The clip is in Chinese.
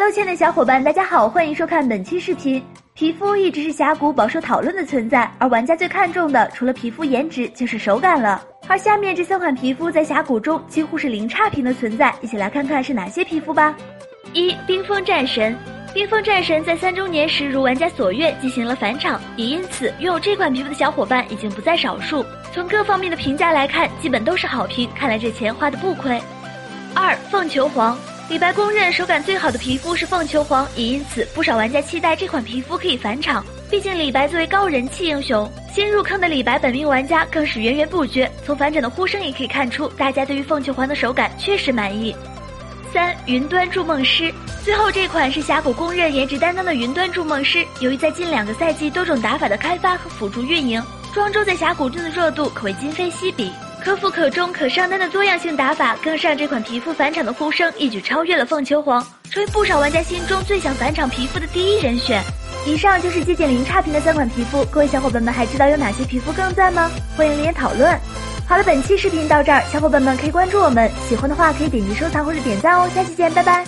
Hello，亲爱的小伙伴，大家好，欢迎收看本期视频。皮肤一直是峡谷饱受讨论的存在，而玩家最看重的，除了皮肤颜值，就是手感了。而下面这三款皮肤在峡谷中几乎是零差评的存在，一起来看看是哪些皮肤吧。一冰封战神，冰封战神在三周年时如玩家所愿进行了返场，也因此拥有这款皮肤的小伙伴已经不在少数。从各方面的评价来看，基本都是好评，看来这钱花的不亏。二凤求凰。李白公认手感最好的皮肤是凤求凰，也因此不少玩家期待这款皮肤可以返场。毕竟李白作为高人气英雄，新入坑的李白本命玩家更是源源不绝。从返场的呼声也可以看出，大家对于凤求凰的手感确实满意。三云端筑梦师，最后这款是峡谷公认颜值担当的云端筑梦师。由于在近两个赛季多种打法的开发和辅助运营，庄周在峡谷中的热度可谓今非昔比。可辅可中可上单的多样性打法，更上这款皮肤返场的呼声一举超越了凤求凰，成为不少玩家心中最想返场皮肤的第一人选。以上就是接近零差评的三款皮肤，各位小伙伴们还知道有哪些皮肤更赞吗？欢迎留言讨论。好了，本期视频到这儿，小伙伴们可以关注我们，喜欢的话可以点击收藏或者点赞哦。下期见，拜拜。